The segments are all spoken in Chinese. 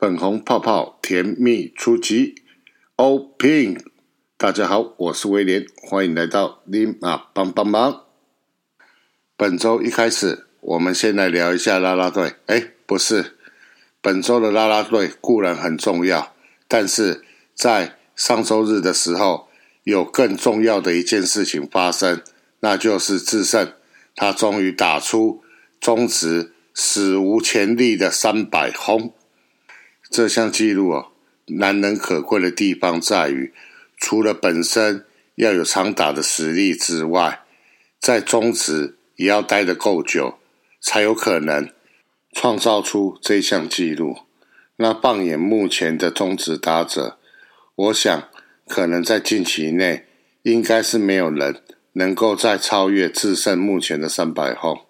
粉红泡泡甜蜜出击，Open！大家好，我是威廉，欢迎来到 Lim 啊帮帮忙。本周一开始，我们先来聊一下啦啦队。哎，不是，本周的啦啦队固然很重要，但是在上周日的时候，有更重要的一件事情发生，那就是智胜，他终于打出中职史无前例的三百轰。这项纪录哦，难能可贵的地方在于，除了本身要有长打的实力之外，在中职也要待得够久，才有可能创造出这项纪录。那放眼目前的中职打者，我想可能在近期内，应该是没有人能够再超越智胜目前的三百轰。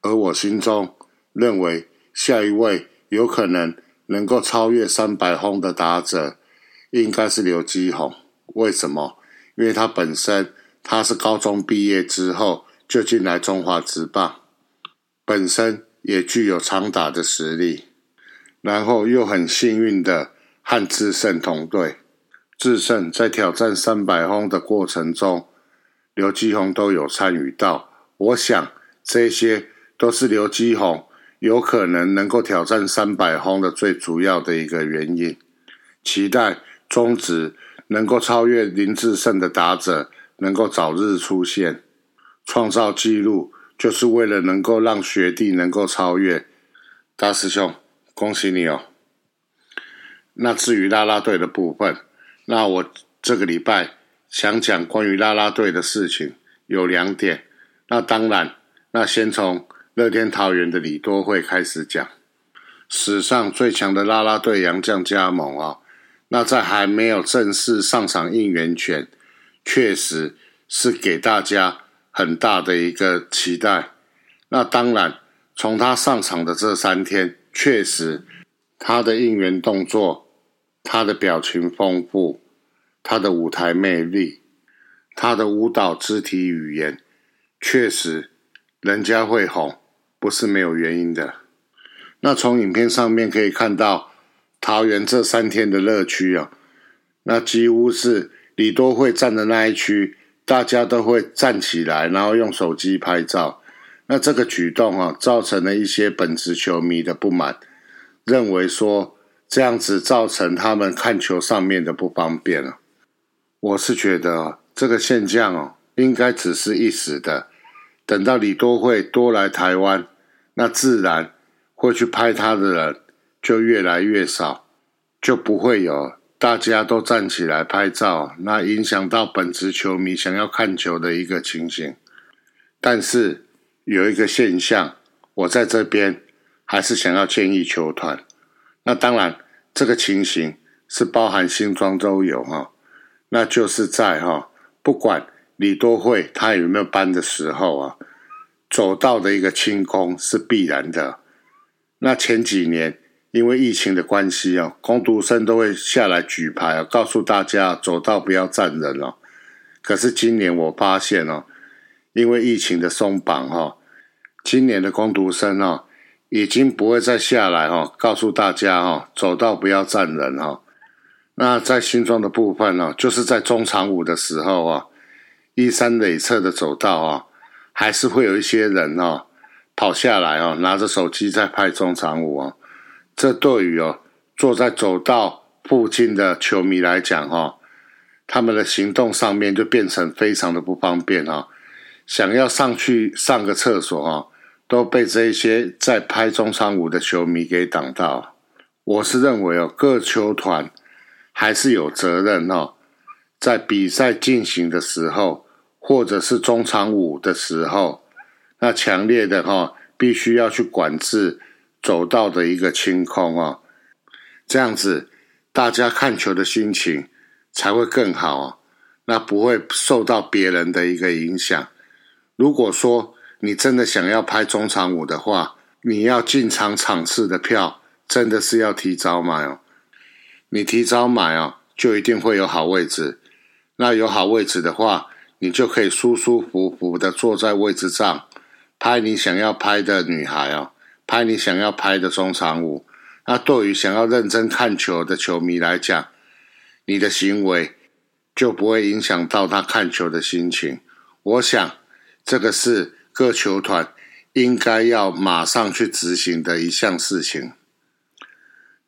而我心中认为，下一位有可能。能够超越三百轰的打者，应该是刘基宏。为什么？因为他本身他是高中毕业之后就进来中华职棒，本身也具有长打的实力，然后又很幸运的和智胜同队。智胜在挑战三百轰的过程中，刘基宏都有参与到。我想这些都是刘基宏。有可能能够挑战三百轰的最主要的一个原因，期待中职能够超越林志胜的打者，能够早日出现，创造纪录，就是为了能够让学弟能够超越。大师兄，恭喜你哦！那至于啦啦队的部分，那我这个礼拜想讲关于啦啦队的事情有两点。那当然，那先从。乐天桃园的李多惠开始讲，史上最强的啦啦队杨将加盟啊！那在还没有正式上场应援前，确实是给大家很大的一个期待。那当然，从他上场的这三天，确实他的应援动作、他的表情丰富、他的舞台魅力、他的舞蹈肢体语言，确实人家会哄。不是没有原因的。那从影片上面可以看到，桃园这三天的乐趣啊，那几乎是李多会站的那一区，大家都会站起来，然后用手机拍照。那这个举动啊，造成了一些本职球迷的不满，认为说这样子造成他们看球上面的不方便了。我是觉得这个现象哦，应该只是一时的，等到李多会多来台湾。那自然会去拍他的人就越来越少，就不会有大家都站起来拍照，那影响到本职球迷想要看球的一个情形。但是有一个现象，我在这边还是想要建议球团。那当然，这个情形是包含新庄都有哈，那就是在哈，不管李多惠他有没有班的时候啊。走道的一个清空是必然的。那前几年因为疫情的关系哦，工读生都会下来举牌，告诉大家走道不要站人哦。可是今年我发现哦，因为疫情的松绑哈，今年的工读生哦，已经不会再下来哈，告诉大家哈，走道不要站人哈。那在新庄的部分呢，就是在中长午的时候啊，一三垒侧的走道啊。还是会有一些人哦跑下来哦，拿着手机在拍中场舞哦。这对于哦坐在走道附近的球迷来讲哈，他们的行动上面就变成非常的不方便哦。想要上去上个厕所哦，都被这一些在拍中场舞的球迷给挡到。我是认为哦，各球团还是有责任哦，在比赛进行的时候。或者是中场舞的时候，那强烈的哈，必须要去管制走道的一个清空啊，这样子大家看球的心情才会更好啊，那不会受到别人的一个影响。如果说你真的想要拍中场舞的话，你要进场场次的票真的是要提早买哦，你提早买哦，就一定会有好位置。那有好位置的话。你就可以舒舒服服的坐在位置上，拍你想要拍的女孩哦，拍你想要拍的中场舞，那对于想要认真看球的球迷来讲，你的行为就不会影响到他看球的心情。我想，这个是各球团应该要马上去执行的一项事情。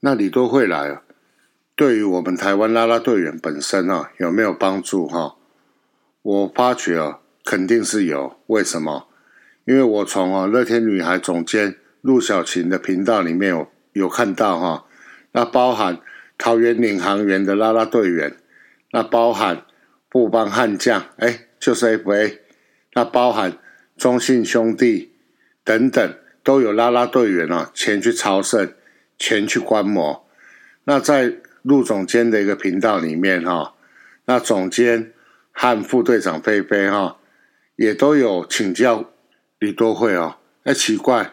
那你都会来啊？对于我们台湾啦啦队员本身啊，有没有帮助哈？我发觉啊，肯定是有。为什么？因为我从啊乐天女孩总监陆小琴的频道里面有有看到哈，那包含桃园领航员的啦啦队员，那包含布邦悍将，哎，就是 FA，那包含中信兄弟等等，都有啦啦队员啊前去朝圣，前去观摩。那在陆总监的一个频道里面哈，那总监和副队长菲菲哈，也都有请教李多惠哦。哎，奇怪，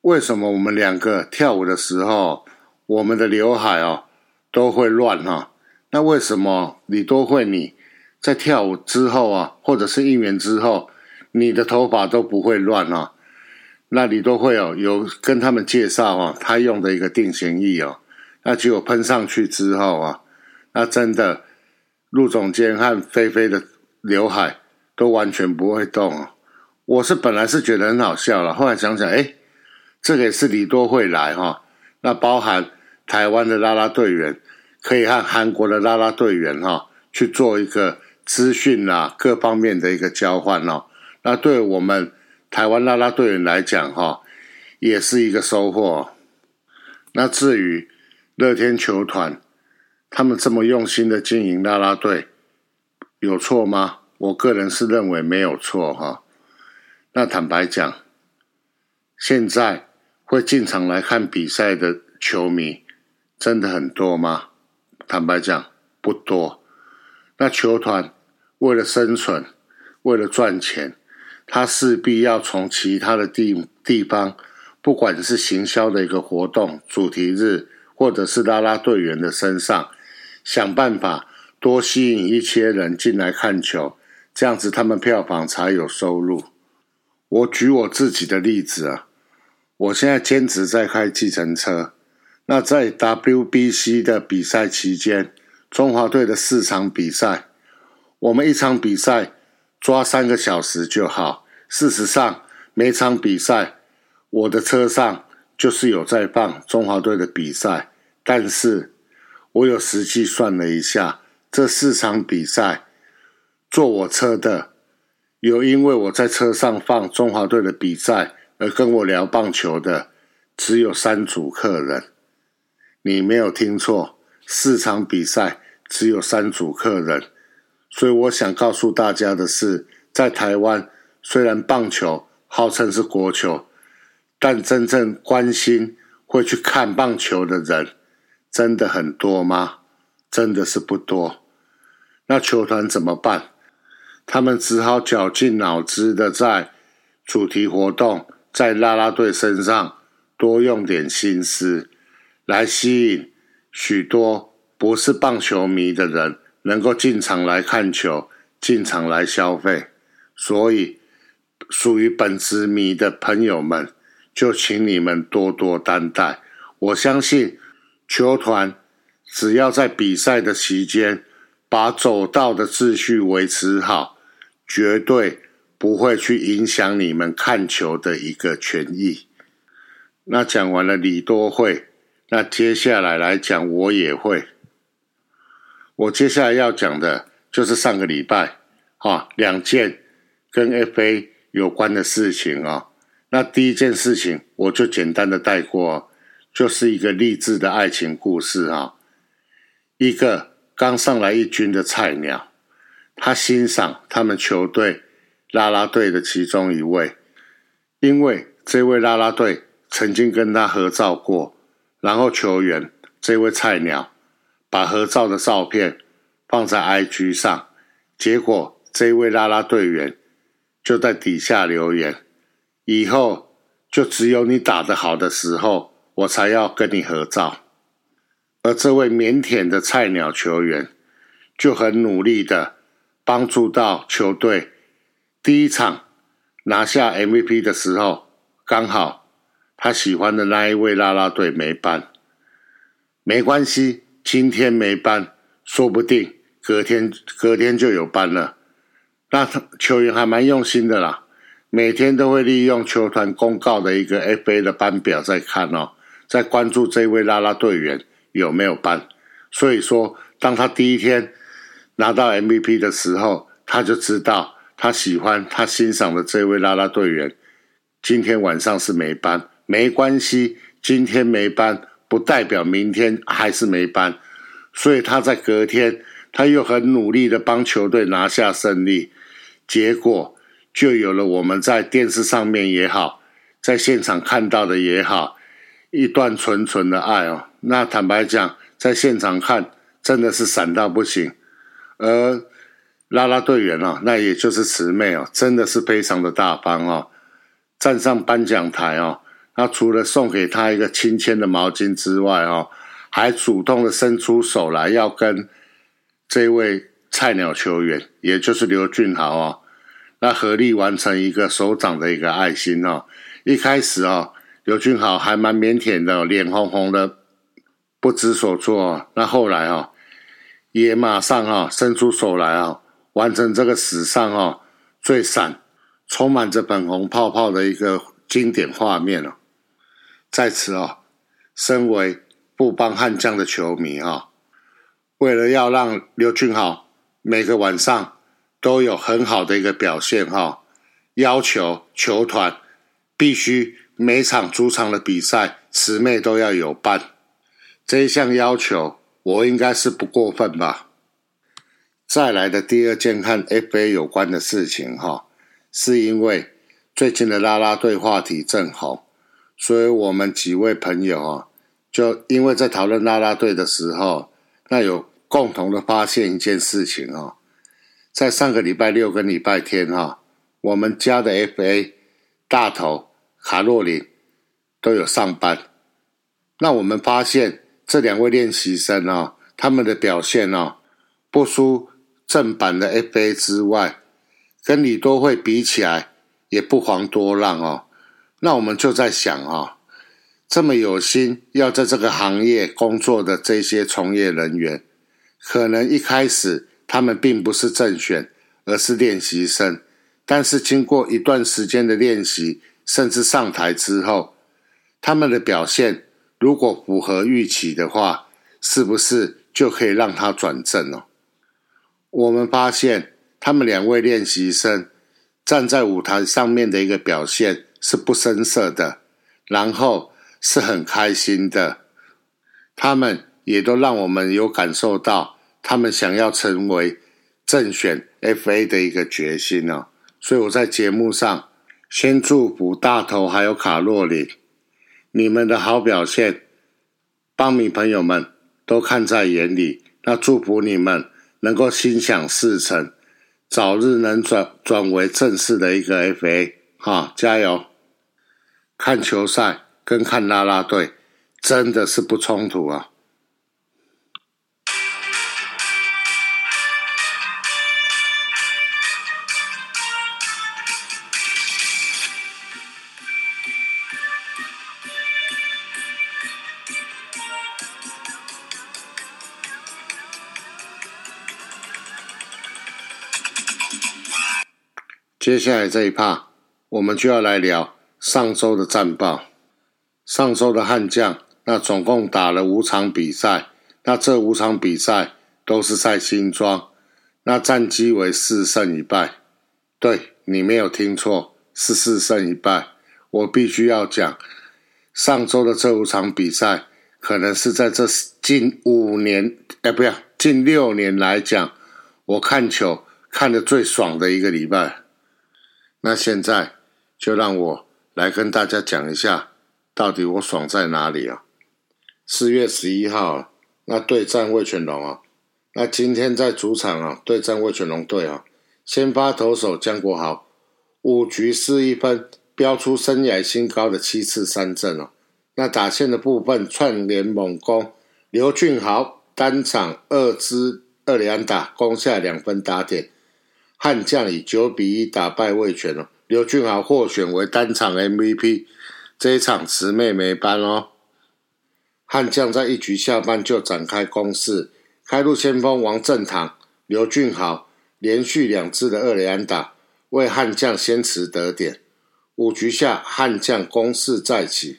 为什么我们两个跳舞的时候，我们的刘海哦都会乱哈？那为什么李多惠你在跳舞之后啊，或者是应援之后，你的头发都不会乱啊？那李多惠哦有跟他们介绍哦，他用的一个定型液哦。那结果喷上去之后啊，那真的陆总监和菲菲的刘海都完全不会动哦！我是本来是觉得很好笑了，后来想想，哎，这个也是李多会来哈。那包含台湾的啦啦队员，可以和韩国的啦啦队员哈去做一个资讯啊各方面的一个交换哦。那对我们台湾啦啦队员来讲哈，也是一个收获。那至于，乐天球团，他们这么用心的经营啦啦队，有错吗？我个人是认为没有错哈。那坦白讲，现在会进场来看比赛的球迷，真的很多吗？坦白讲，不多。那球团为了生存，为了赚钱，他势必要从其他的地地方，不管是行销的一个活动、主题日。或者是拉拉队员的身上，想办法多吸引一些人进来看球，这样子他们票房才有收入。我举我自己的例子啊，我现在兼职在开计程车，那在 WBC 的比赛期间，中华队的四场比赛，我们一场比赛抓三个小时就好。事实上，每场比赛我的车上。就是有在放中华队的比赛，但是我有实际算了一下，这四场比赛坐我车的，有因为我在车上放中华队的比赛而跟我聊棒球的，只有三组客人。你没有听错，四场比赛只有三组客人。所以我想告诉大家的是，在台湾虽然棒球号称是国球。但真正关心、会去看棒球的人，真的很多吗？真的是不多。那球团怎么办？他们只好绞尽脑汁的在主题活动、在啦啦队身上多用点心思，来吸引许多不是棒球迷的人能够进场来看球、进场来消费。所以，属于本职迷的朋友们。就请你们多多担待。我相信球团只要在比赛的期间把走道的秩序维持好，绝对不会去影响你们看球的一个权益。那讲完了李多会，那接下来来讲我也会。我接下来要讲的就是上个礼拜啊两件跟 FA 有关的事情啊。那第一件事情，我就简单的带过，就是一个励志的爱情故事啊。一个刚上来一军的菜鸟，他欣赏他们球队啦啦队的其中一位，因为这位啦啦队曾经跟他合照过，然后球员这位菜鸟把合照的照片放在 IG 上，结果这位啦啦队员就在底下留言。以后就只有你打得好的时候，我才要跟你合照。而这位腼腆的菜鸟球员就很努力的帮助到球队。第一场拿下 MVP 的时候，刚好他喜欢的那一位啦啦队没办，没关系，今天没班，说不定隔天隔天就有班了。那球员还蛮用心的啦，每天都会利用球团公告的一个 FA 的班表在看哦，在关注这位啦啦队员有没有班。所以说，当他第一天拿到 MVP 的时候，他就知道他喜欢他欣赏的这位啦啦队员今天晚上是没班，没关系，今天没班。不代表明天还是没班，所以他在隔天他又很努力的帮球队拿下胜利，结果就有了我们在电视上面也好，在现场看到的也好，一段纯纯的爱哦。那坦白讲，在现场看真的是闪到不行，而拉拉队员哦，那也就是慈妹哦，真的是非常的大方哦，站上颁奖台哦。那除了送给他一个亲签的毛巾之外，哦，还主动的伸出手来要跟这位菜鸟球员，也就是刘俊豪哦，那合力完成一个手掌的一个爱心哦。一开始哦，刘俊豪还蛮腼腆的，脸红红的，不知所措。那后来哦，也马上哈伸出手来啊，完成这个史上哦最闪、充满着粉红泡泡的一个经典画面了。在此哦，身为布邦悍将的球迷哈，为了要让刘俊豪每个晚上都有很好的一个表现哈，要求球团必须每场主场的比赛池妹都要有伴。这一项要求我应该是不过分吧？再来的第二件和 FA 有关的事情哈，是因为最近的啦啦队话题正好。所以我们几位朋友啊，就因为在讨论啦啦队的时候，那有共同的发现一件事情哦，在上个礼拜六跟礼拜天哈，我们家的 FA 大头卡洛琳都有上班。那我们发现这两位练习生哦，他们的表现哦，不输正版的 FA 之外，跟李多惠比起来也不遑多让哦。那我们就在想啊，这么有心要在这个行业工作的这些从业人员，可能一开始他们并不是正选，而是练习生。但是经过一段时间的练习，甚至上台之后，他们的表现如果符合预期的话，是不是就可以让他转正了？我们发现他们两位练习生站在舞台上面的一个表现。是不生涩的，然后是很开心的，他们也都让我们有感受到他们想要成为正选 FA 的一个决心哦。所以我在节目上先祝福大头还有卡洛里，你们的好表现，帮迷朋友们都看在眼里。那祝福你们能够心想事成，早日能转转为正式的一个 FA，哈，加油！看球赛跟看啦啦队真的是不冲突啊！接下来这一趴，我们就要来聊。上周的战报，上周的悍将，那总共打了五场比赛，那这五场比赛都是在新庄，那战绩为四胜一败。对你没有听错，是四胜一败。我必须要讲，上周的这五场比赛，可能是在这近五年，哎，不要近六年来讲，我看球看的最爽的一个礼拜。那现在就让我。来跟大家讲一下，到底我爽在哪里啊？四月十一号，那对战魏全龙啊，那今天在主场啊对战魏全龙队啊，先发投手江国豪五局失一分，飙出生涯新高的七次三振哦。那打线的部分串联猛攻，刘俊豪单场二支二连打，攻下两分打点，悍将以九比一打败魏全龙。刘俊豪获选为单场 MVP，这一场慈妹没班哦。悍将在一局下半就展开攻势，开路先锋王振堂、刘俊豪连续两次的二垒安打，为悍将先持得点。五局下，悍将攻势再起，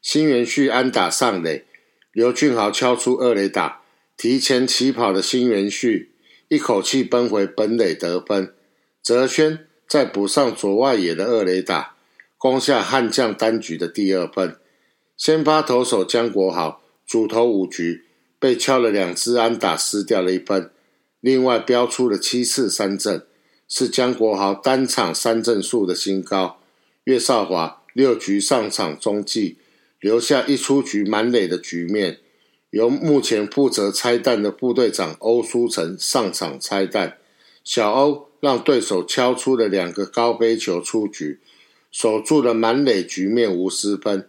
新元旭安打上垒，刘俊豪敲出二垒打，提前起跑的新元旭一口气奔回本垒得分。泽轩再补上左外野的二垒打，攻下悍将单局的第二分。先发投手江国豪主投五局，被敲了两支安打，失掉了一分。另外标出了七次三振，是江国豪单场三振数的新高。岳少华六局上场中继，留下一出局满垒的局面。由目前负责拆弹的副队长欧书成上场拆弹，小欧让对手敲出了两个高飞球出局，守住了满垒局面无失分。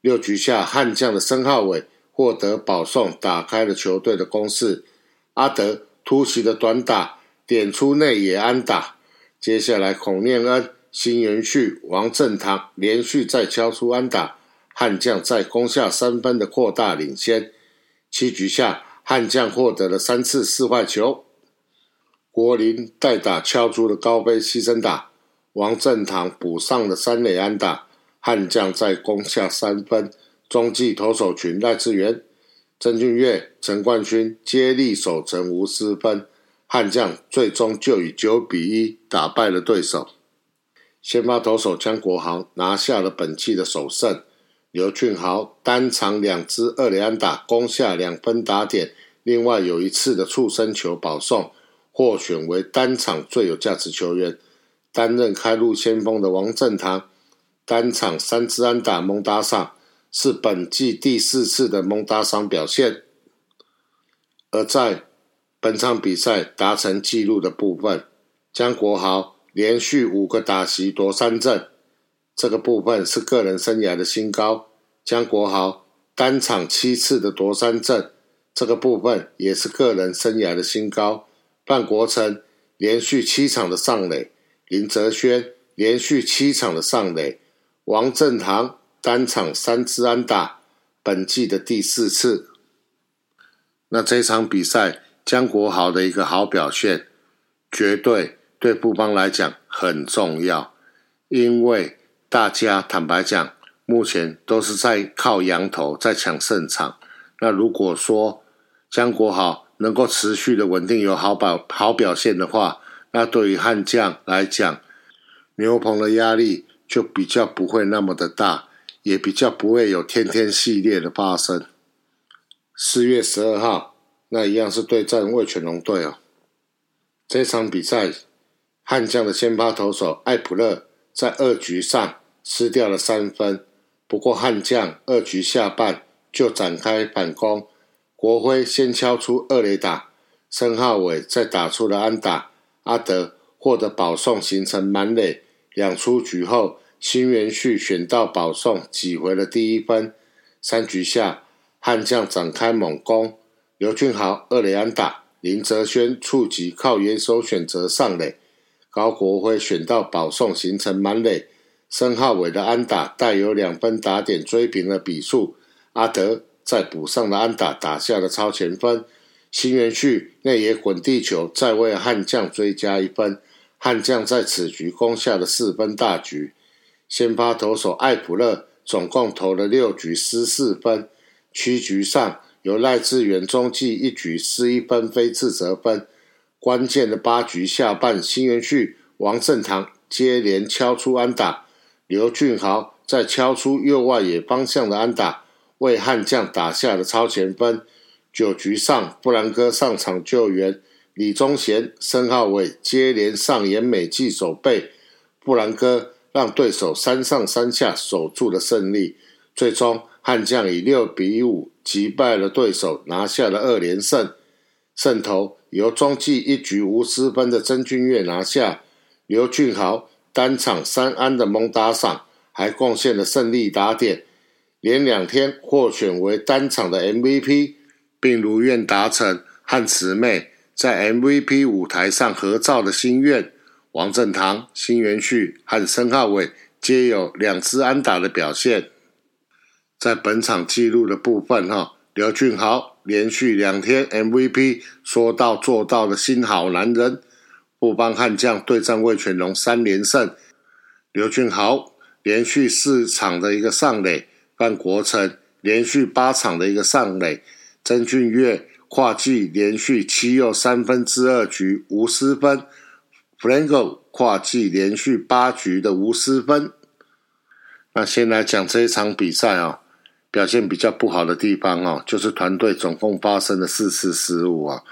六局下，悍将的申浩伟获得保送，打开了球队的攻势。阿德突袭的短打点出内野安打。接下来，孔念恩、新元旭、王振堂连续再敲出安打，悍将在攻下三分的扩大领先。七局下，悍将获得了三次四坏球。国林代打敲出了高飞牺牲打，王振堂补上了三垒安打。悍将再攻下三分，中继投手群赖志源、曾俊岳、陈冠勋接力守城无失分，悍将最终就以九比一打败了对手。先发投手江国航拿下了本季的首胜，刘俊豪单场两支二垒安打，攻下两分打点，另外有一次的触身球保送，获选为单场最有价值球员。担任开路先锋的王振堂。单场三支安打蒙打赏，是本季第四次的蒙打赏表现。而在本场比赛达成纪录的部分，江国豪连续五个打席夺三振，这个部分是个人生涯的新高。江国豪单场七次的夺三振，这个部分也是个人生涯的新高。范国成连续七场的上垒，林哲轩连续七场的上垒。王振堂单场三支安打，本季的第四次。那这场比赛，江国豪的一个好表现，绝对对布邦来讲很重要。因为大家坦白讲，目前都是在靠羊头在抢胜场。那如果说江国豪能够持续的稳定有好表好表现的话，那对于悍将来讲，牛棚的压力。就比较不会那么的大，也比较不会有天天系列的发生。四月十二号，那一样是对战魏全龙队哦。这场比赛，悍将的先发投手艾普勒在二局上失掉了三分，不过悍将二局下半就展开反攻，国辉先敲出二垒打，申浩伟再打出了安打，阿德获得保送，形成满垒。两出局后。新元旭选到保送，挤回了第一分。三局下，悍将展开猛攻，刘俊豪二垒安打，林哲轩触及靠野手选择上垒，高国辉选到保送，形成满垒。申浩伟的安打带有两分打点，追平了比数。阿德再补上了安打，打下了超前分。新元旭内野滚地球，再为悍将追加一分。悍将在此局攻下了四分大局。先发投手艾普勒总共投了六局失四分，七局上由赖志源中继一局失一分非自责分。关键的八局下半，新元旭、王振堂接连敲出安打，刘俊豪再敲出右外野方向的安打，为悍将打下了超前分。九局上，布兰哥上场救援，李宗贤、申浩伟接连上演美技守备，布兰哥。让对手三上三下守住了胜利，最终悍将以六比五击败了对手，拿下了二连胜。胜投由中继一局无失分的曾俊岳拿下，刘俊豪单场三安的蒙打赏，还贡献了胜利打点，连两天获选为单场的 MVP，并如愿达成和慈妹在 MVP 舞台上合照的心愿。王振堂、新元旭和申浩伟皆有两支安打的表现。在本场记录的部分哈，刘俊豪连续两天 MVP，说到做到的新好男人。富邦悍将对战魏全龙三连胜，刘俊豪连续四场的一个上垒，范国成连续八场的一个上垒，曾俊岳跨季连续七又三分之二局无失分，Franco 跨季连续八局的无失分。那先来讲这一场比赛啊，表现比较不好的地方哦，就是团队总共发生了四次失误啊。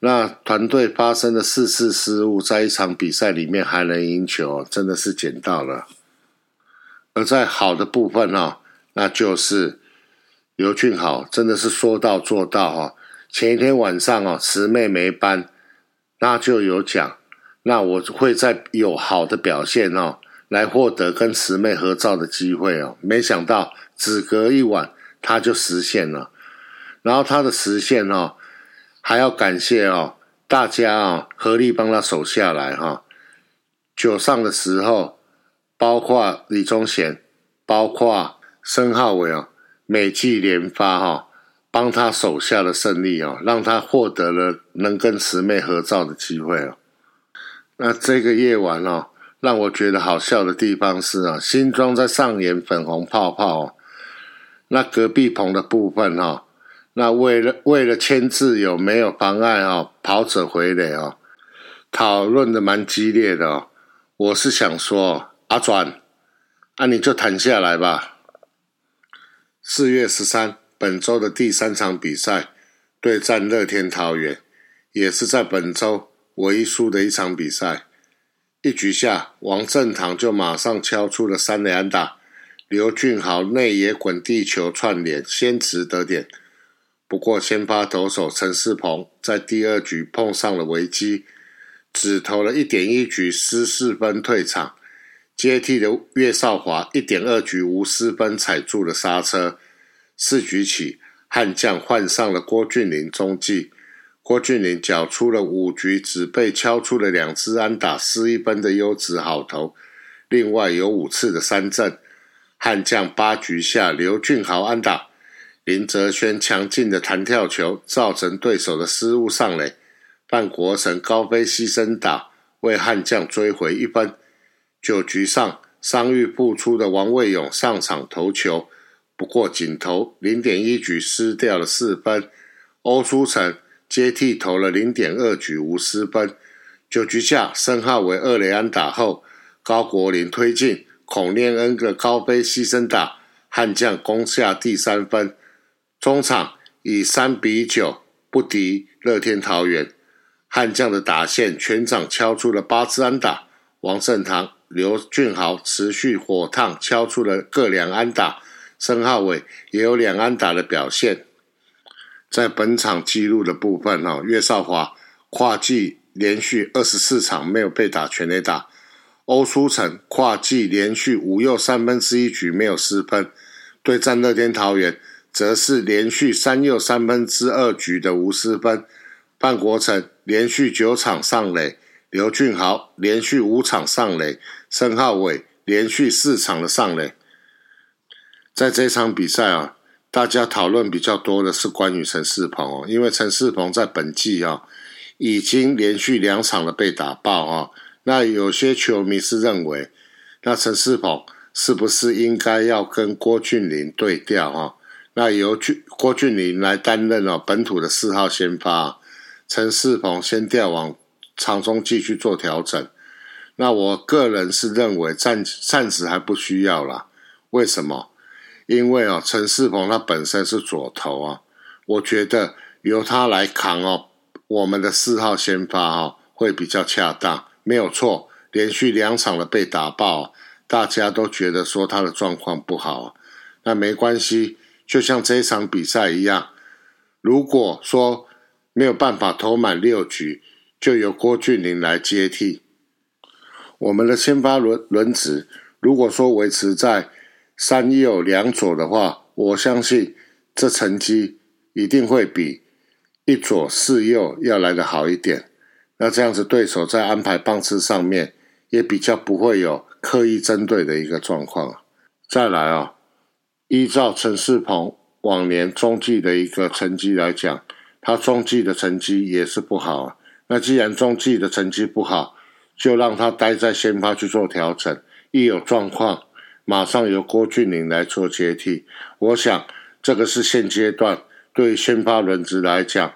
那团队发生的四次失误，在一场比赛里面还能赢球，真的是捡到了。而在好的部分哦，那就是刘俊豪真的是说到做到哈。前一天晚上哦，慈妹没班，那就有奖，那我会在有好的表现哦，来获得跟慈妹合照的机会哦。没想到只隔一晚，他就实现了。然后他的实现哦。还要感谢哦，大家啊，合力帮他守下来哈。九上的时候，包括李宗贤，包括申浩伟哦，美记连发哈，帮他守下了胜利哦，让他获得了能跟慈妹合照的机会哦。那这个夜晚哦，让我觉得好笑的地方是啊，新庄在上演粉红泡泡哦，那隔壁棚的部分哈。那为了为了签字有没有妨碍哦？跑者回垒哦，讨论的蛮激烈的哦。我是想说，阿转，那你就谈下来吧。四月十三，本周的第三场比赛对战乐天桃园，也是在本周唯一输的一场比赛。一局下，王正堂就马上敲出了三垒安打，刘俊豪内野滚地球串联，先持得点。不过，先发投手陈世鹏在第二局碰上了危机，只投了一点一局失四分退场。接替的岳少华一点二局无失分踩住了刹车。四局起，悍将换上了郭俊麟中继，郭俊麟缴出了五局只被敲出了两支安打失一分的优质好投，另外有五次的三振。悍将八局下刘俊豪安打。林哲轩强劲的弹跳球造成对手的失误上垒，范国成高飞牺牲打为悍将追回一分。九局上伤愈复出的王卫勇上场投球，不过仅投零点一局失掉了四分。欧书成接替投了零点二局无失分。九局下申浩为二雷安打后，高国林推进孔念恩的高飞牺牲打，悍将攻下第三分。中场以三比九不敌乐天桃园，悍将的打线全场敲出了八支安打，王胜堂、刘俊豪持续火烫敲出了各两安打，申浩伟也有两安打的表现。在本场记录的部分，哈，岳少华跨季连续二十四场没有被打全垒打，欧书成跨季连续五又三分之一局没有失分，对战乐天桃园。则是连续三又三分之二局的无失分，范国成连续九场上垒，刘俊豪连续五场上垒，申浩伟连续四场的上垒。在这场比赛啊，大家讨论比较多的是关于陈世鹏哦，因为陈世鹏在本季啊已经连续两场的被打爆啊，那有些球迷是认为，那陈世鹏是不是应该要跟郭俊麟对调啊？那由俊郭俊麟来担任了本土的四号先发，陈世鹏先调往长中继续做调整。那我个人是认为暂暂时还不需要了。为什么？因为哦，陈世鹏他本身是左投啊，我觉得由他来扛哦，我们的四号先发哦会比较恰当。没有错，连续两场的被打爆，大家都觉得说他的状况不好，那没关系。就像这一场比赛一样，如果说没有办法投满六局，就由郭俊麟来接替。我们的先发轮轮值，如果说维持在三右两左的话，我相信这成绩一定会比一左四右要来的好一点。那这样子，对手在安排棒次上面也比较不会有刻意针对的一个状况。再来啊。依照陈世鹏往年中继的一个成绩来讲，他中继的成绩也是不好。那既然中继的成绩不好，就让他待在先发去做调整，一有状况，马上由郭俊麟来做接替。我想这个是现阶段对先发轮值来讲，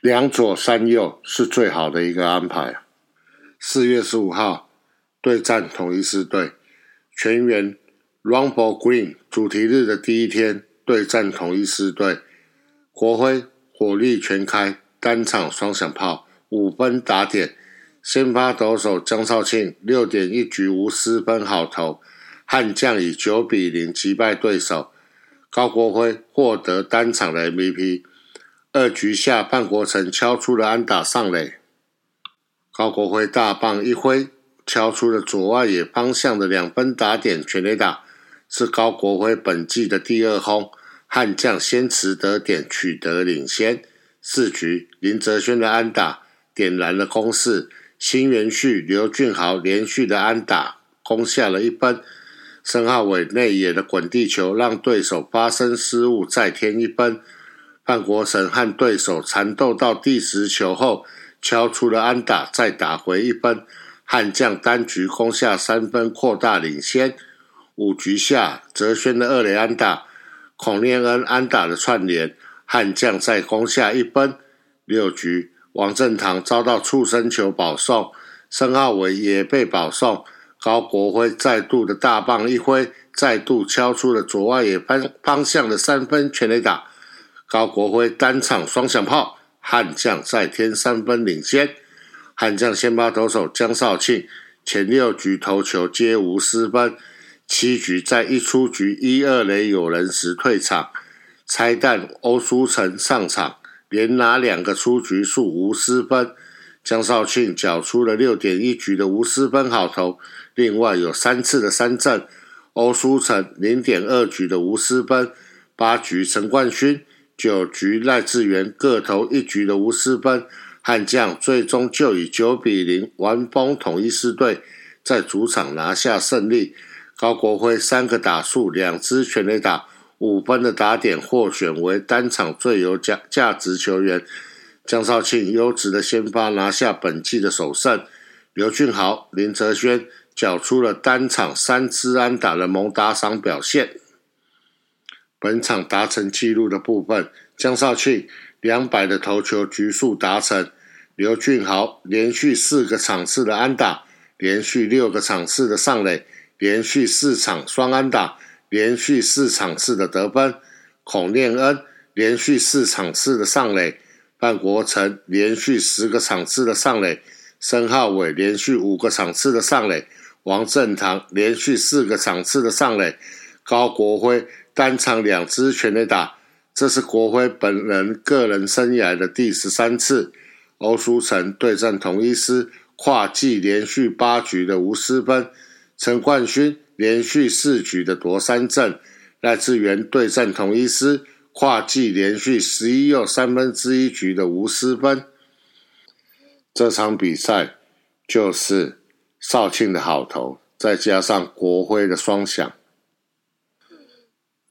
两左三右是最好的一个安排。四月十五号对战统一狮队，全员 Rumble Green 主题日的第一天对战统一狮队，国辉火力全开，单场双响炮，五分打点。先发投手江少庆六点一局无失分好投，悍将以九比零击败对手，高国辉获得单场的 MVP。二局下范国成敲出了安打上垒，高国辉大棒一挥，敲出了左外野方向的两分打点全垒打，是高国辉本季的第二轰，悍将先持得点取得领先。四局林哲轩的安打点燃了攻势。新元旭、刘俊豪连续的安打攻下了一分，申浩伟内野的滚地球让对手发生失误，再添一分。范国成和对手缠斗到第十球后，敲出了安打，再打回一分。悍将单局攻下三分，扩大领先。五局下，泽轩的二垒安打，孔令恩安打的串联，悍将再攻下一分。六局。王正堂遭到触身球保送，申浩伟也被保送。高国辉再度的大棒一挥，再度敲出了左外野方方向的三分全垒打。高国辉单场双响炮，悍将再添三分领先。悍将先发投手江少庆前六局投球皆无失分，七局在一出局一二垒有人时退场，拆弹欧书成上场。连拿两个出局数无失分，江少庆缴出了六点一局的无失分好投，另外有三次的三振。欧书成零点二局的无失分，八局陈冠勋、九局赖志源各投一局的无失分，悍将最终就以九比零完封统一狮队，在主场拿下胜利。高国辉三个打数，两支全垒打。五分的打点获选为单场最有价价值球员，江少庆优质的先发拿下本季的首胜，刘俊豪、林哲轩缴出了单场三支安打的蒙打赏表现。本场达成纪录的部分，江少庆两百的投球局数达成，刘俊豪连续四个场次的安打，连续六个场次的上垒，连续四场双安打。连续四场次的得分，孔念恩连续四场次的上垒，范国成连续十个场次的上垒，申浩伟连续五个场次的上垒，王正堂连续四个场次的上垒，高国辉单场两支全垒打，这是国辉本人个人生涯的第十三次。欧书成对战同一师，跨季连续八局的无失分，陈冠勋。连续四局的夺三振，赖志源对战同一师，跨季连续十一又三分之一局的无失分。这场比赛就是少庆的好投，再加上国辉的双响，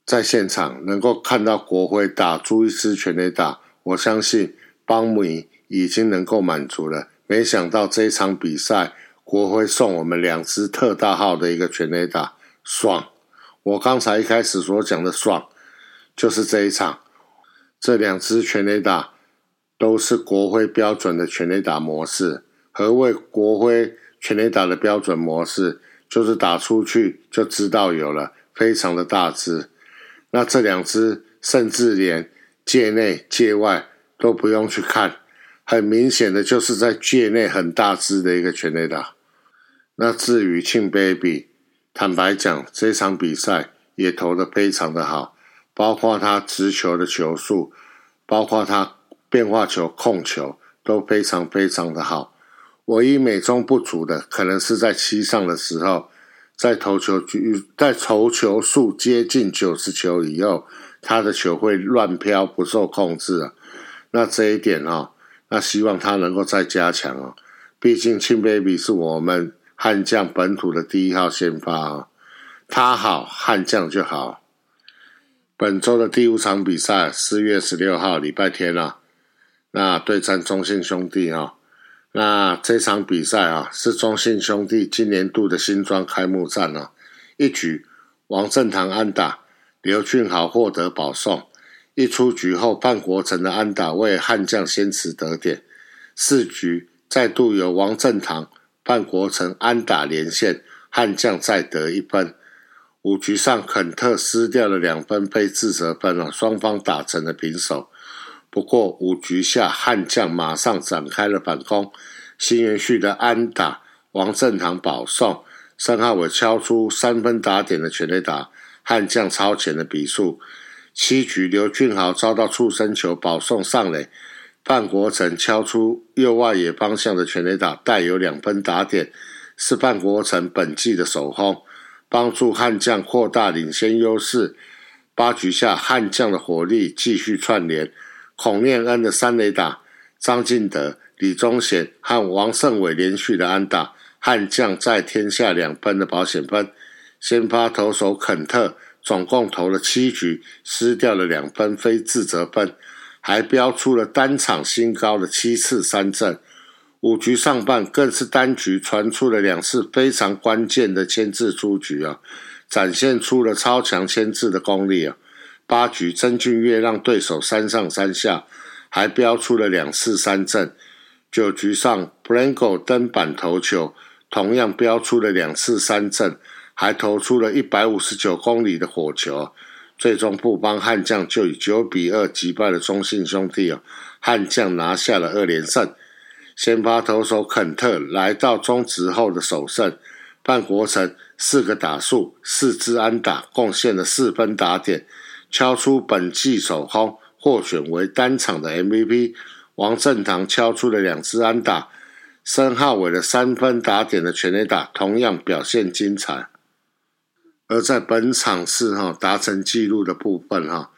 在现场能够看到国辉打朱一师全垒打，我相信邦米已经能够满足了。没想到这一场比赛。国徽送我们两支特大号的一个全垒打，爽！我刚才一开始所讲的爽，就是这一场，这两支全垒打都是国徽标准的全垒打模式。何谓国徽全垒打的标准模式？就是打出去就知道有了，非常的大支。那这两支甚至连界内界外都不用去看，很明显的就是在界内很大支的一个全垒打。那至于庆 baby，坦白讲，这场比赛也投的非常的好，包括他直球的球速，包括他变化球控球都非常非常的好。唯一美中不足的，可能是在七上的时候，在投球局在投球数接近九十球以后，他的球会乱飘，不受控制啊。那这一点啊，那希望他能够再加强啊。毕竟庆 baby 是我们。悍将本土的第一号先发啊，他好悍将就好。本周的第五场比赛，四月十六号礼拜天啊，那对战中信兄弟啊，那这场比赛啊是中信兄弟今年度的新庄开幕战啊，一局王振堂安打，刘俊豪获得保送，一出局后范国成的安打为悍将先持得点，四局再度由王振堂、范国成安打连线，悍将再得一分。五局上，肯特失掉了两分被自责分了，双方打成了平手。不过五局下，悍将马上展开了反攻，新元旭的安打，王振堂保送，申浩伟敲出三分打点的全垒打，悍将超前的比数。七局，刘俊豪遭到触身球保送上垒，范国成敲出右外野方向的全垒打，带有两分打点，是范国成本季的首轰。帮助悍将扩大领先优势。八局下，悍将的火力继续串联，孔念恩的三垒打，张进德、李宗贤和王胜伟连续的安打，悍将再添下两分的保险分。先发投手肯特总共投了七局，失掉了两分非自责分，还标出了单场新高的七次三振。五局上半更是单局传出了两次非常关键的牵制出局啊，展现出了超强牵制的功力啊。八局曾俊岳让对手三上三下，还标出了两次三振。九局上 Blanco 登板投球，同样标出了两次三振，还投出了一百五十九公里的火球。最终布邦悍将就以九比二击败了中信兄弟啊，悍将拿下了二连胜。先发投手肯特来到中职后的首胜，范国成四个打数、四支安打，贡献了四分打点，敲出本季首轰，获选为单场的 MVP。王振堂敲出了两支安打，申浩伟的三分打点的全垒打同样表现精彩。而在本场次哈达成纪录的部分哈，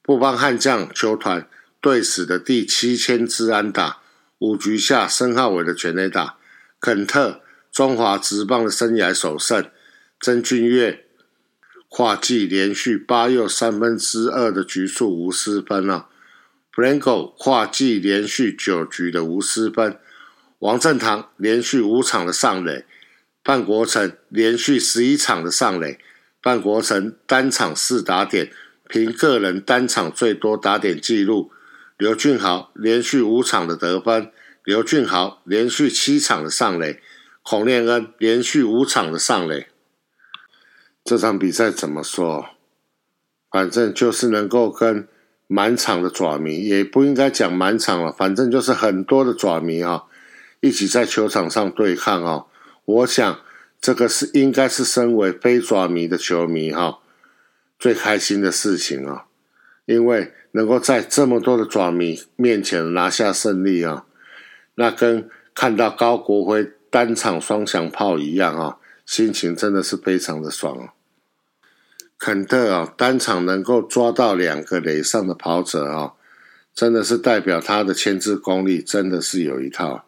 布邦悍将球团队史的第七千支安打。五局下，申浩伟的全垒打，肯特中华职棒的生涯首胜，曾俊岳跨季连续八又三分之二的局数无失分啊，Blanco 跨季连续九局的无失分，王振堂连续五场的上垒，范国成连续十一场的上垒，范国成单场四打点，凭个人单场最多打点纪录。刘俊豪连续五场的得分，刘俊豪连续七场的上垒，孔念恩连续五场的上垒。这场比赛怎么说？反正就是能够跟满场的爪迷，也不应该讲满场了，反正就是很多的爪迷啊，一起在球场上对抗啊。我想这个是应该是身为非爪迷的球迷哈，最开心的事情啊。因为能够在这么多的爪迷面前拿下胜利啊，那跟看到高国辉单场双响炮一样啊，心情真的是非常的爽啊！肯特啊，单场能够抓到两个垒上的跑者啊，真的是代表他的牵制功力真的是有一套。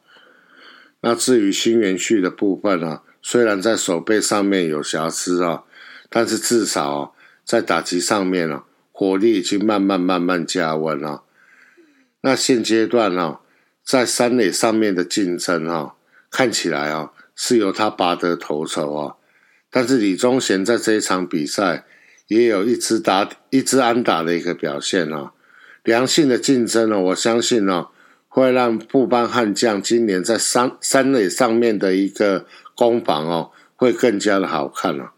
那至于新元旭的部分啊，虽然在手背上面有瑕疵啊，但是至少在打击上面啊。火力已经慢慢慢慢加温了。那现阶段呢，在三垒上面的竞争啊，看起来啊是由他拔得头筹啊。但是李宗贤在这一场比赛也有一支打一支安打的一个表现啊。良性的竞争呢，我相信呢会让布班悍将今年在三三垒上面的一个攻防哦，会更加的好看了。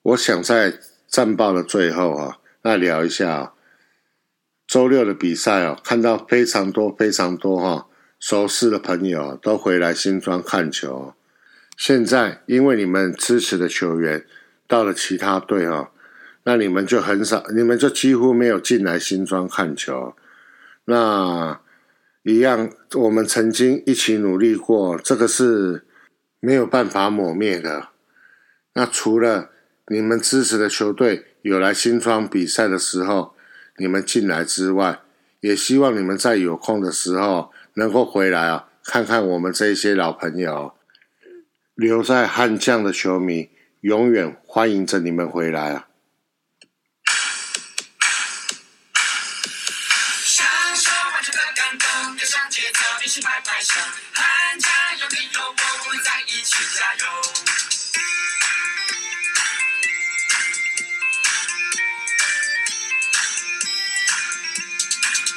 我想在战报的最后啊。那聊一下周六的比赛哦，看到非常多非常多哈熟识的朋友都回来新庄看球。现在因为你们支持的球员到了其他队哈，那你们就很少，你们就几乎没有进来新庄看球。那一样，我们曾经一起努力过，这个是没有办法抹灭的。那除了你们支持的球队。有来新庄比赛的时候，你们进来之外，也希望你们在有空的时候能够回来啊，看看我们这些老朋友。留在悍将的球迷，永远欢迎着你们回来啊！的感动。跟上节奏，一起拍拍手，喊加油！你有我，我们在一起加油。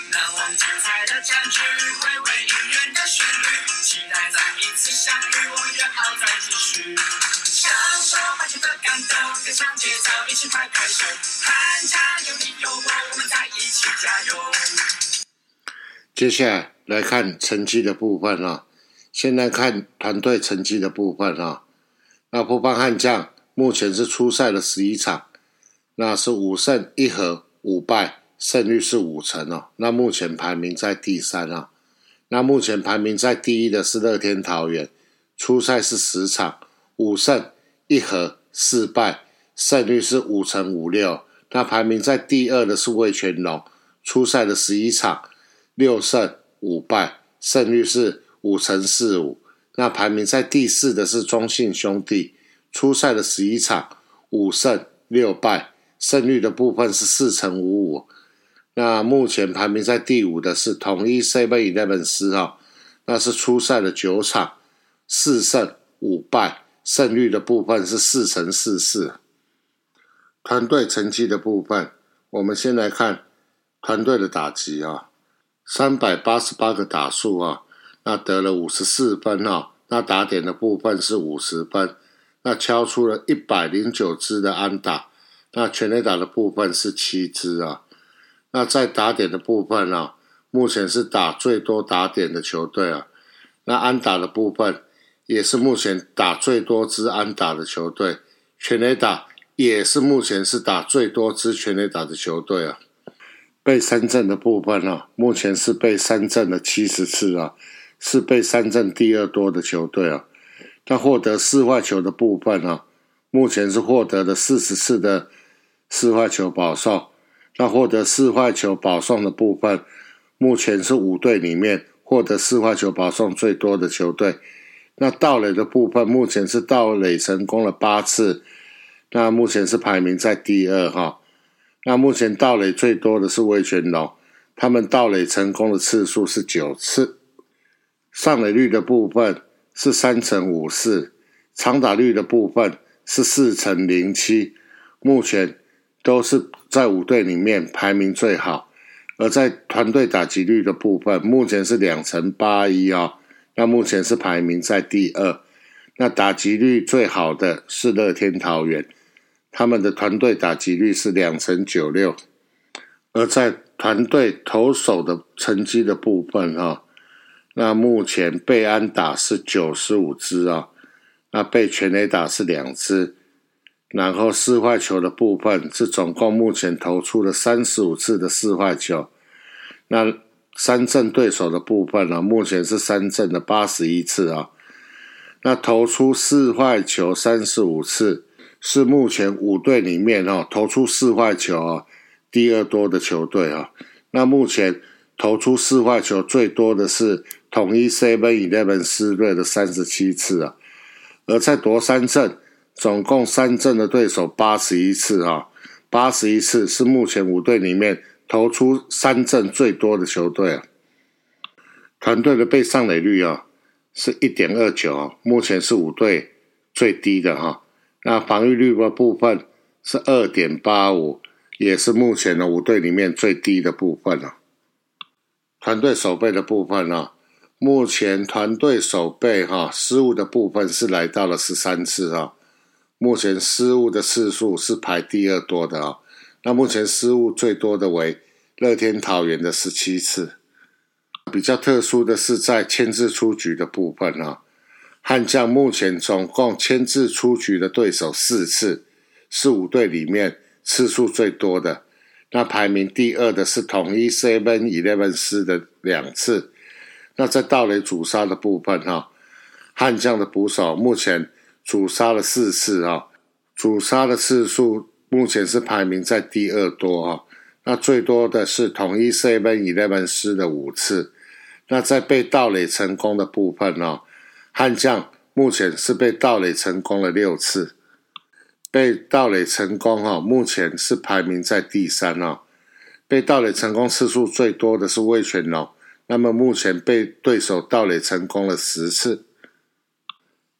难忘精彩的战局，回味音乐的旋律，期待再一次相遇，我们约好再继续。享受欢情的感动，跟上节奏，一起拍拍手，喊加油！你有我，我们在一起加油。接下来来看成绩的部分啊，先来看团队成绩的部分啊。那破棒悍将目前是出赛了十一场，那是五胜一和五败。胜率是五成哦，那目前排名在第三啊。那目前排名在第一的是乐天桃园，初赛是十场，五胜一和四败，胜率是五成五六。那排名在第二的是魏全龙，初赛的十一场，六胜五败，胜率是五成四五。那排名在第四的是中信兄弟，初赛的十一场，五胜六败，胜率的部分是四成五五。那目前排名在第五的是统一 Seven Eleven 斯哈，那是初赛的九场，四胜五败，胜率的部分是四成四四。团队成绩的部分，我们先来看团队的打击啊，三百八十八个打数啊，那得了五十四分啊，那打点的部分是五十分，那敲出了一百零九支的安打，那全垒打的部分是七支啊。那在打点的部分啊，目前是打最多打点的球队啊。那安打的部分也是目前打最多支安打的球队，全垒打也是目前是打最多支全垒打的球队啊。被三振的部分啊，目前是被三振了七十次啊，是被三振第二多的球队啊。那获得四坏球的部分啊，目前是获得了四十次的四坏球保送。那获得四坏球保送的部分，目前是五队里面获得四坏球保送最多的球队。那盗垒的部分，目前是盗垒成功了八次，那目前是排名在第二哈。那目前盗垒最多的是魏全龙，他们盗垒成功的次数是九次。上垒率的部分是三成五四，长打率的部分是四成零七，目前。都是在五队里面排名最好，而在团队打击率的部分，目前是两成八一啊，那目前是排名在第二。那打击率最好的是乐天桃园，他们的团队打击率是两成九六。而在团队投手的成绩的部分哈，那目前被安打是九十五支啊，那被全垒打是两支。然后四坏球的部分是总共目前投出了三十五次的四坏球，那三振对手的部分呢，目前是三振的八十一次啊。那投出四坏球三十五次，是目前五队里面哦投出四坏球啊第二多的球队啊。那目前投出四坏球最多的是统一 Seven Eleven 斯瑞的三十七次啊，而在夺三振。总共三阵的对手八十一次啊，八十一次是目前五队里面投出三阵最多的球队啊。团队的被上垒率啊是一点二九啊，目前是五队最低的哈。那防御率的部分是二点八五，也是目前的五队里面最低的部分了。团队守备的部分呢，目前团队守备哈失误的部分是来到了十三次啊。目前失误的次数是排第二多的啊，那目前失误最多的为乐天桃园的十七次。比较特殊的是在牵制出局的部分啊，悍将目前总共牵制出局的对手四次，是五队里面次数最多的。那排名第二的是统一 Seven Eleven 斯的两次。那在盗垒主杀的部分哈，悍将的捕手目前。主杀了四次啊，主杀的次数目前是排名在第二多啊。那最多的是统一 Seven Eleven 师的五次。那在被盗垒成功的部分呢，悍将目前是被盗垒成功了六次。被盗垒成功哈，目前是排名在第三啊。被盗垒成功次数最多的是魏全龙，那么目前被对手盗垒成功了十次。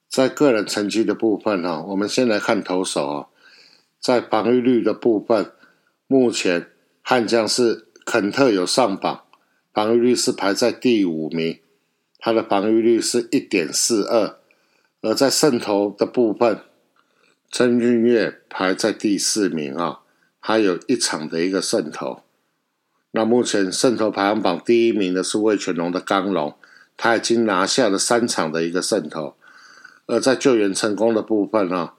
在个人成绩的部分哈，我们先来看投手啊，在防御率的部分，目前悍将是肯特有上榜，防御率是排在第五名，他的防御率是一点四二。而在胜投的部分，曾俊岳排在第四名啊，他有一场的一个胜投。那目前胜投排行榜第一名的是魏全龙的刚龙，他已经拿下了三场的一个胜投。而在救援成功的部分呢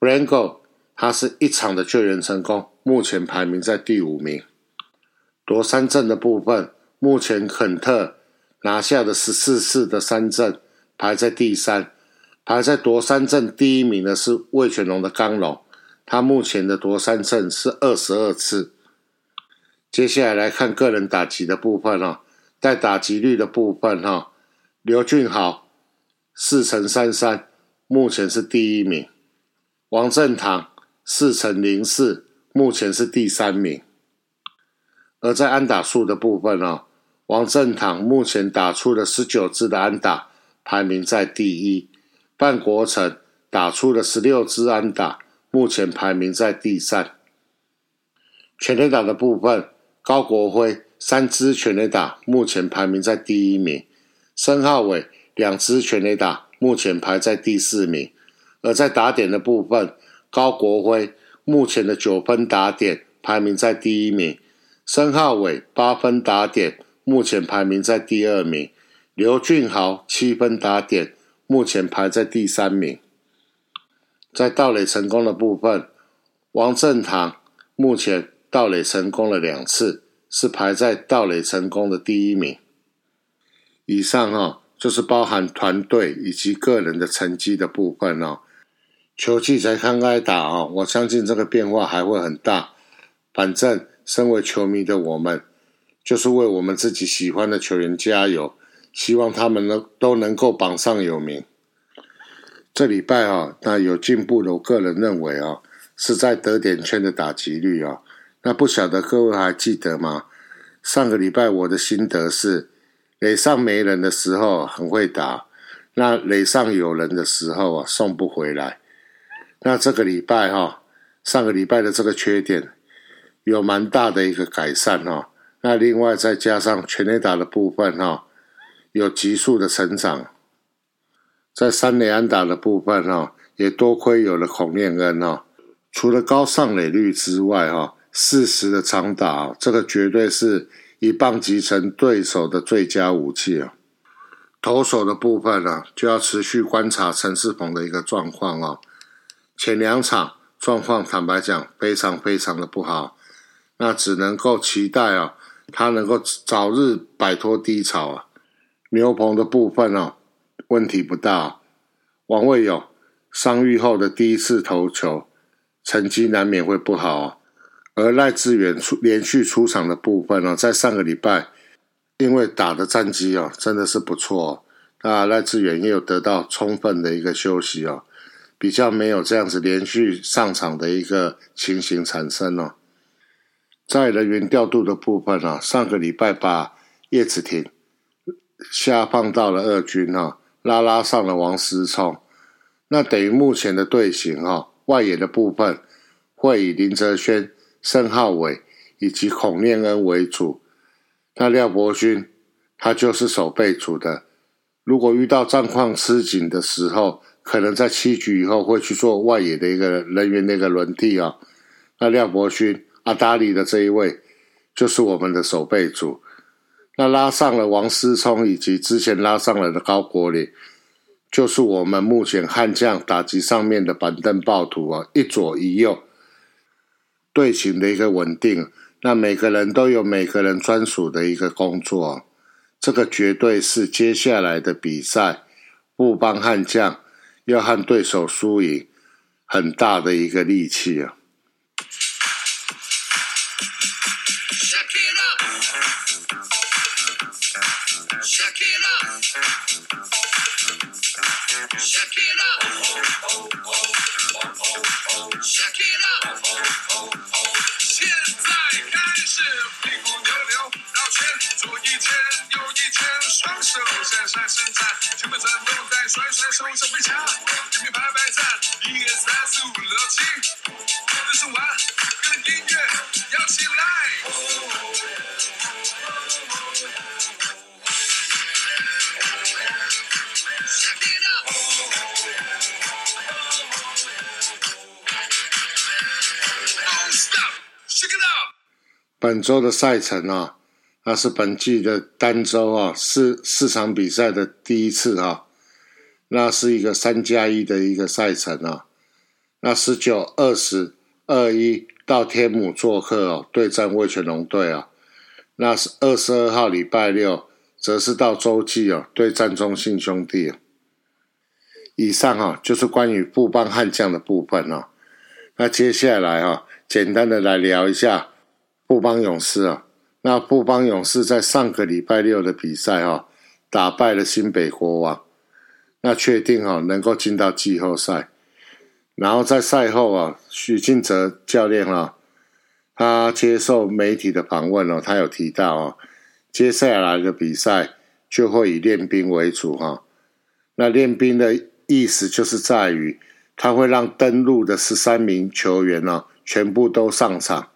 ，Brango 他是一场的救援成功，目前排名在第五名。夺三振的部分，目前肯特拿下的十四次的三振，排在第三。排在夺三振第一名的是魏全龙的刚龙，他目前的夺三振是二十二次。接下来来看个人打击的部分哦，在打击率的部分哈，刘俊豪四乘三三，目前是第一名。王振堂四乘零四，目前是第三名。而在安打数的部分哦，王振堂目前打出了十九支的安打，排名在第一。范国成打出了十六支安打，目前排名在第三。全垒打的部分，高国辉三支全垒打，目前排名在第一名。申浩伟两支全垒打，目前排在第四名。而在打点的部分，高国辉目前的九分打点排名在第一名，申浩伟八分打点目前排名在第二名，刘俊豪七分打点目前排在第三名。在盗垒成功的部分，王振堂目前盗垒成功了两次，是排在盗垒成功的第一名。以上哈就是包含团队以及个人的成绩的部分哦。球季才刚开打啊，我相信这个变化还会很大。反正身为球迷的我们，就是为我们自己喜欢的球员加油，希望他们能都能够榜上有名。这礼拜啊，那有进步的，我个人认为啊，是在得点圈的打击率啊。那不晓得各位还记得吗？上个礼拜我的心得是，垒上没人的时候很会打，那垒上有人的时候啊，送不回来。那这个礼拜哈，上个礼拜的这个缺点有蛮大的一个改善哈。那另外再加上全垒打的部分哈，有急速的成长。在三垒安打的部分哈，也多亏有了孔念恩哈。除了高上垒率之外哈，适时的长打，这个绝对是一棒击成对手的最佳武器啊。投手的部分呢，就要持续观察陈世鹏的一个状况哦。前两场状况，坦白讲，非常非常的不好。那只能够期待啊，他能够早日摆脱低潮啊。牛棚的部分哦，问题不大。王卫勇伤愈后的第一次投球，成绩难免会不好啊。而赖志远出连续出场的部分呢，在上个礼拜，因为打的战绩哦，真的是不错。那赖志远也有得到充分的一个休息哦。比较没有这样子连续上场的一个情形产生哦。在人员调度的部分啊，上个礼拜把叶子廷下放到了二军啊，拉拉上了王思聪。那等于目前的队形哈，外野的部分会以林哲轩、盛浩伟以及孔念恩为主。那廖伯勋他就是守备组的，如果遇到战况吃紧的时候。可能在七局以后会去做外野的一个人员的一个轮替啊。那廖伯勋、阿达里的这一位就是我们的守备组。那拉上了王思聪以及之前拉上了的高国林，就是我们目前悍将打击上面的板凳暴徒啊，一左一右，队形的一个稳定。那每个人都有每个人专属的一个工作，这个绝对是接下来的比赛布帮悍将。要和对手输赢，很大的一个利器啊！本周的赛程啊，那是本季的单周啊，四四场比赛的第一次啊，那是一个三加一的一个赛程啊。那十九、二十、二一到天母做客哦，对战味全龙队啊。那是二十二号礼拜六，则是到洲际哦，对战中信兄弟。以上哈就是关于布邦悍将的部分哦。那接下来哈，简单的来聊一下。布邦勇士啊，那布邦勇士在上个礼拜六的比赛哈，打败了新北国王，那确定哈能够进到季后赛。然后在赛后啊，许晋哲教练啊，他接受媒体的访问哦，他有提到啊，接下来的比赛就会以练兵为主哈。那练兵的意思就是在于，他会让登陆的十三名球员呢，全部都上场。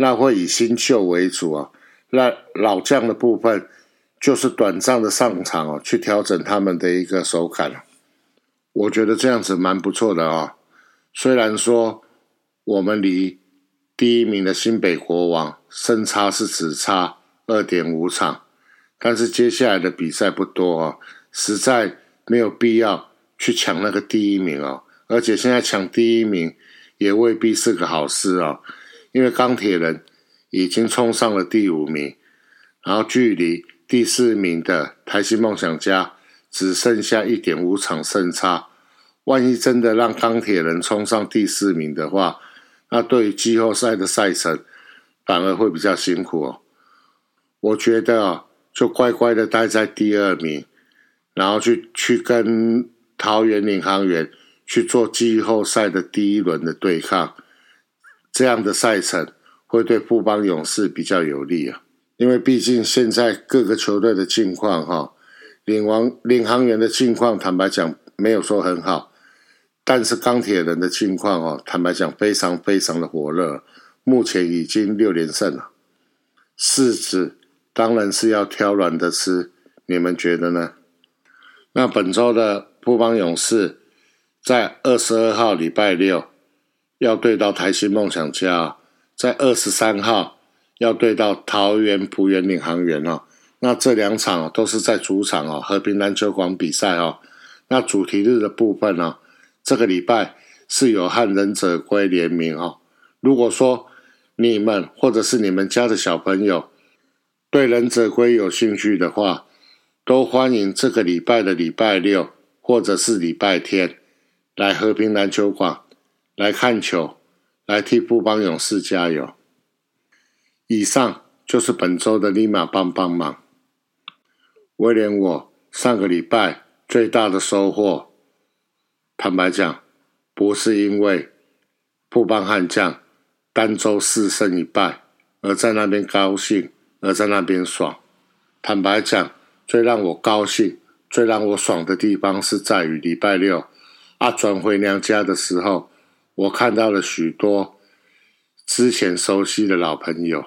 那会以新秀为主啊，那老将的部分就是短暂的上场哦，去调整他们的一个手感。我觉得这样子蛮不错的啊。虽然说我们离第一名的新北国王胜差是只差二点五场，但是接下来的比赛不多啊，实在没有必要去抢那个第一名哦。而且现在抢第一名也未必是个好事啊。因为钢铁人已经冲上了第五名，然后距离第四名的台新梦想家只剩下一点五场胜差。万一真的让钢铁人冲上第四名的话，那对于季后赛的赛程反而会比较辛苦哦。我觉得啊，就乖乖的待在第二名，然后去去跟桃园领航员去做季后赛的第一轮的对抗。这样的赛程会对富邦勇士比较有利啊，因为毕竟现在各个球队的近况哈，领王领航员的近况坦白讲没有说很好，但是钢铁人的近况哦，坦白讲非常非常的火热，目前已经六连胜了，柿子当然是要挑软的吃，你们觉得呢？那本周的富邦勇士在二十二号礼拜六。要对到台新梦想家，在二十三号要对到桃园浦园领航员哦。那这两场都是在主场哦，和平篮球馆比赛哦。那主题日的部分呢，这个礼拜是有和忍者龟联名哦。如果说你们或者是你们家的小朋友对忍者龟有兴趣的话，都欢迎这个礼拜的礼拜六或者是礼拜天来和平篮球馆。来看球，来替布邦勇士加油。以上就是本周的立马帮帮忙。威廉，我上个礼拜最大的收获，坦白讲，不是因为布邦悍将单周四胜一败而在那边高兴，而在那边爽。坦白讲，最让我高兴、最让我爽的地方是在于礼拜六阿转回娘家的时候。我看到了许多之前熟悉的老朋友，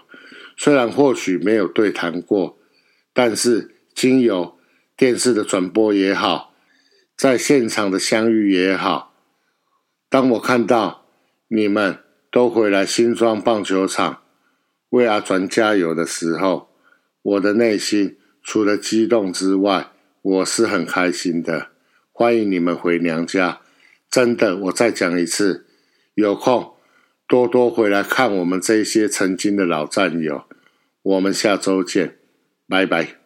虽然或许没有对谈过，但是经由电视的转播也好，在现场的相遇也好，当我看到你们都回来新庄棒球场为阿传加油的时候，我的内心除了激动之外，我是很开心的。欢迎你们回娘家，真的，我再讲一次。有空多多回来看我们这些曾经的老战友，我们下周见，拜拜。